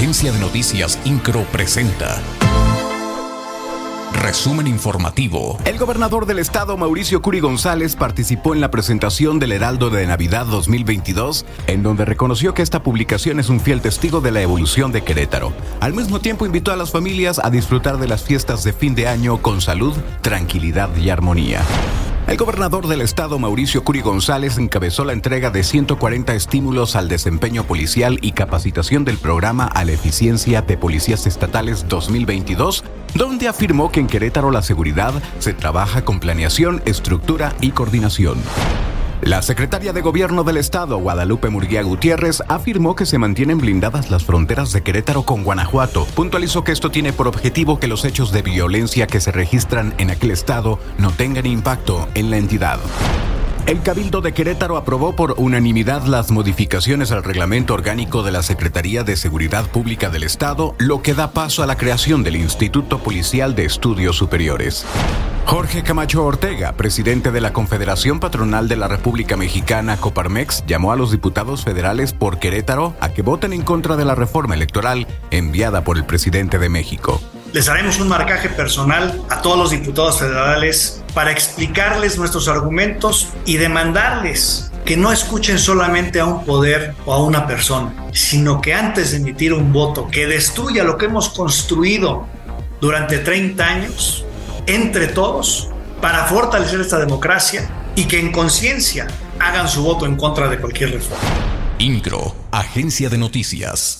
Agencia de Noticias Incro presenta. Resumen informativo. El gobernador del estado, Mauricio Curi González, participó en la presentación del Heraldo de Navidad 2022, en donde reconoció que esta publicación es un fiel testigo de la evolución de Querétaro. Al mismo tiempo, invitó a las familias a disfrutar de las fiestas de fin de año con salud, tranquilidad y armonía. El gobernador del estado, Mauricio Curi González, encabezó la entrega de 140 estímulos al desempeño policial y capacitación del programa a la eficiencia de policías estatales 2022, donde afirmó que en Querétaro la seguridad se trabaja con planeación, estructura y coordinación. La secretaria de Gobierno del Estado, Guadalupe Murguía Gutiérrez, afirmó que se mantienen blindadas las fronteras de Querétaro con Guanajuato. Puntualizó que esto tiene por objetivo que los hechos de violencia que se registran en aquel estado no tengan impacto en la entidad. El Cabildo de Querétaro aprobó por unanimidad las modificaciones al reglamento orgánico de la Secretaría de Seguridad Pública del Estado, lo que da paso a la creación del Instituto Policial de Estudios Superiores. Jorge Camacho Ortega, presidente de la Confederación Patronal de la República Mexicana, Coparmex, llamó a los diputados federales por Querétaro a que voten en contra de la reforma electoral enviada por el presidente de México. Les haremos un marcaje personal a todos los diputados federales para explicarles nuestros argumentos y demandarles que no escuchen solamente a un poder o a una persona, sino que antes de emitir un voto que destruya lo que hemos construido durante 30 años, entre todos, para fortalecer esta democracia y que en conciencia hagan su voto en contra de cualquier reforma. Agencia de Noticias.